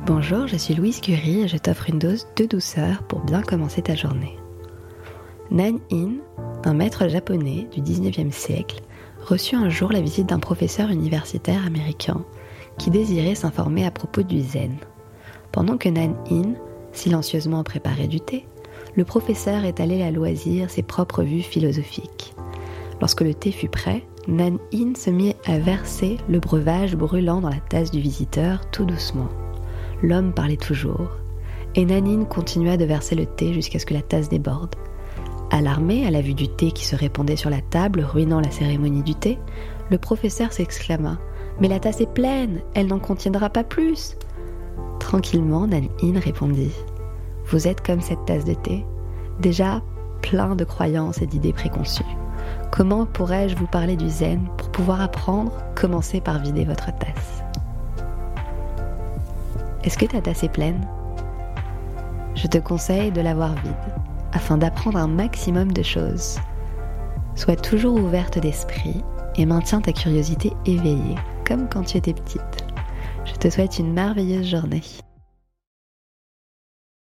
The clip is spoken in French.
Bonjour, je suis Louise Curie et je t'offre une dose de douceur pour bien commencer ta journée. Nan In, un maître japonais du 19e siècle, reçut un jour la visite d'un professeur universitaire américain qui désirait s'informer à propos du zen. Pendant que Nan In silencieusement préparait du thé, le professeur étalait à loisir ses propres vues philosophiques. Lorsque le thé fut prêt, Nan In se mit à verser le breuvage brûlant dans la tasse du visiteur tout doucement. L'homme parlait toujours, et Nanine continua de verser le thé jusqu'à ce que la tasse déborde. Alarmé à la vue du thé qui se répandait sur la table, ruinant la cérémonie du thé, le professeur s'exclama Mais la tasse est pleine, elle n'en contiendra pas plus Tranquillement, Nanine répondit Vous êtes comme cette tasse de thé, déjà plein de croyances et d'idées préconçues. Comment pourrais-je vous parler du zen Pour pouvoir apprendre, commencez par vider votre tasse? Est-ce que ta tasse est pleine? Je te conseille de l'avoir vide, afin d'apprendre un maximum de choses. Sois toujours ouverte d'esprit et maintiens ta curiosité éveillée, comme quand tu étais petite. Je te souhaite une merveilleuse journée.